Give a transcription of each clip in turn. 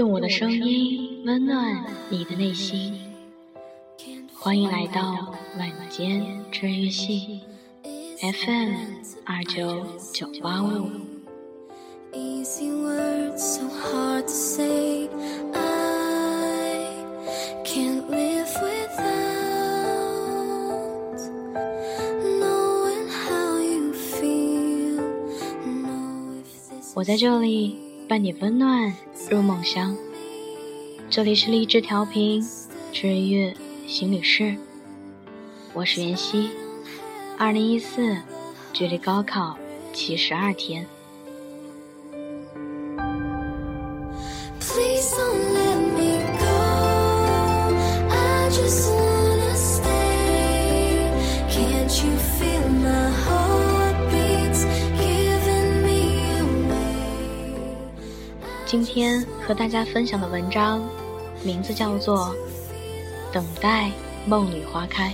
用我的声音温暖你的内心，欢迎来到晚间治愈系 FM 二九九八五。我在这里伴你温暖入梦乡。这里是励志调频，治愈行旅室。我是袁熙。二零一四，距离高考七十二天。今天和大家分享的文章，名字叫做《等待梦里花开》。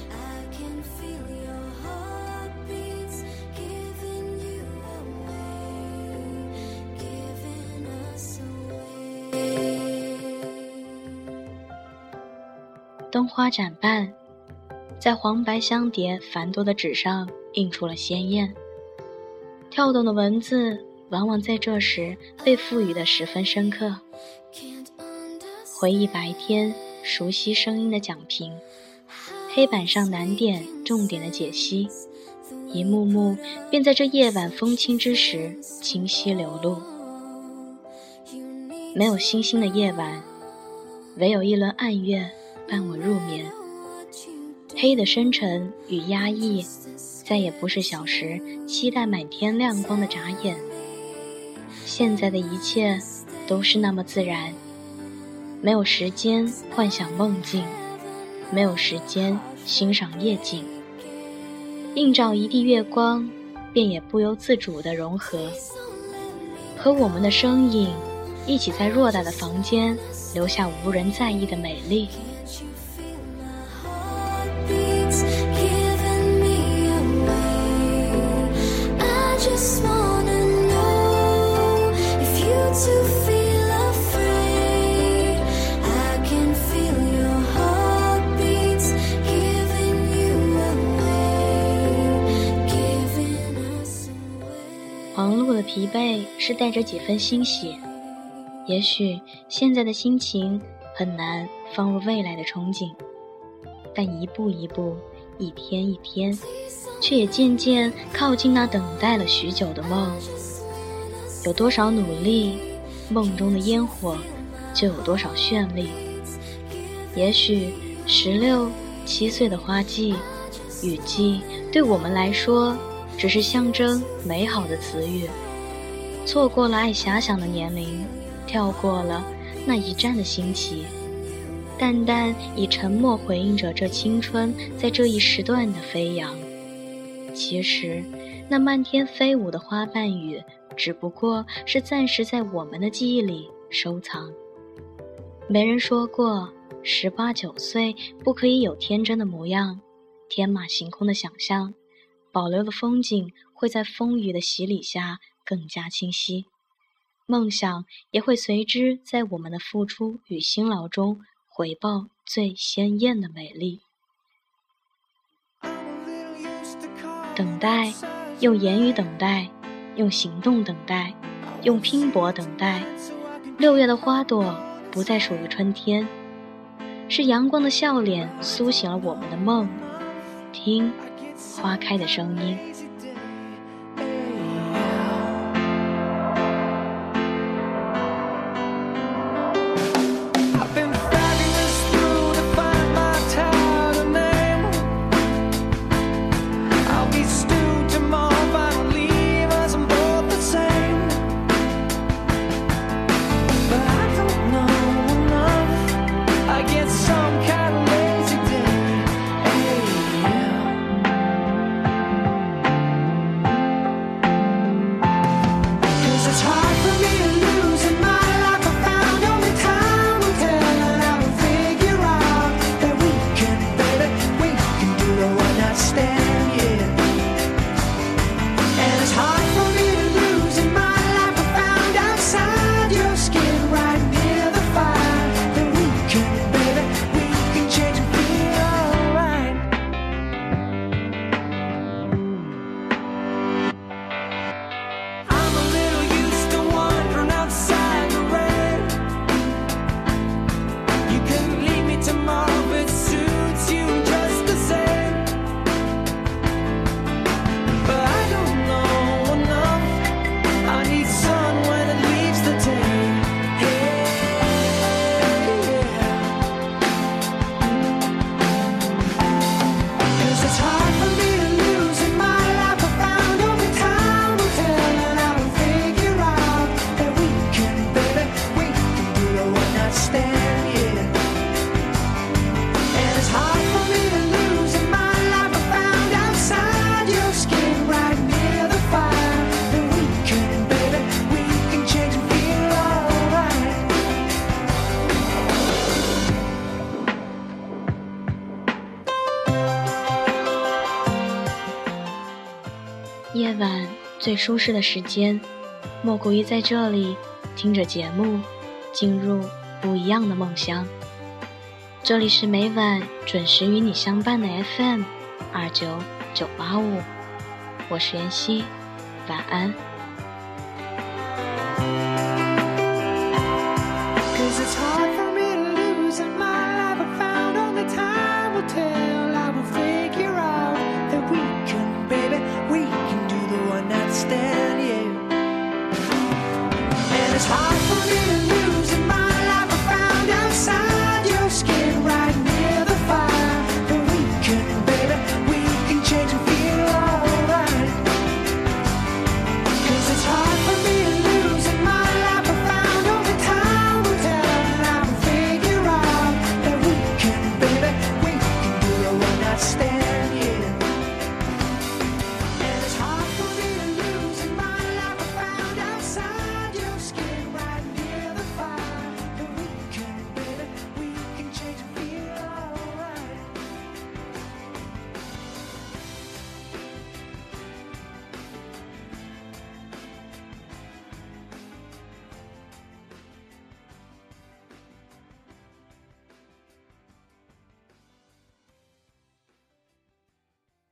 灯花展瓣，在黄白相叠、繁多的纸上印出了鲜艳、跳动的文字。往往在这时被赋予的十分深刻。回忆白天熟悉声音的讲评，黑板上难点重点的解析，一幕幕便在这夜晚风轻之时清晰流露。没有星星的夜晚，唯有一轮暗月伴我入眠。黑的深沉与压抑，再也不是小时期待满天亮光的眨眼。现在的一切都是那么自然，没有时间幻想梦境，没有时间欣赏夜景。映照一地月光，便也不由自主地融合，和我们的身影一起在偌大的房间留下无人在意的美丽。疲惫是带着几分欣喜，也许现在的心情很难放入未来的憧憬，但一步一步，一天一天，却也渐渐靠近那等待了许久的梦。有多少努力，梦中的烟火就有多少绚丽。也许十六七岁的花季、雨季，对我们来说，只是象征美好的词语。错过了爱遐想的年龄，跳过了那一站的新奇，淡淡以沉默回应着这青春在这一时段的飞扬。其实，那漫天飞舞的花瓣雨，只不过是暂时在我们的记忆里收藏。没人说过十八九岁不可以有天真的模样，天马行空的想象，保留的风景会在风雨的洗礼下。更加清晰，梦想也会随之在我们的付出与辛劳中回报最鲜艳的美丽。等待，用言语等待，用行动等待，用拼搏等待。六月的花朵不再属于春天，是阳光的笑脸苏醒了我们的梦。听，花开的声音。夜晚最舒适的时间，莫过于在这里听着节目，进入不一样的梦乡。这里是每晚准时与你相伴的 FM 二九九八五，我是妍希，晚安。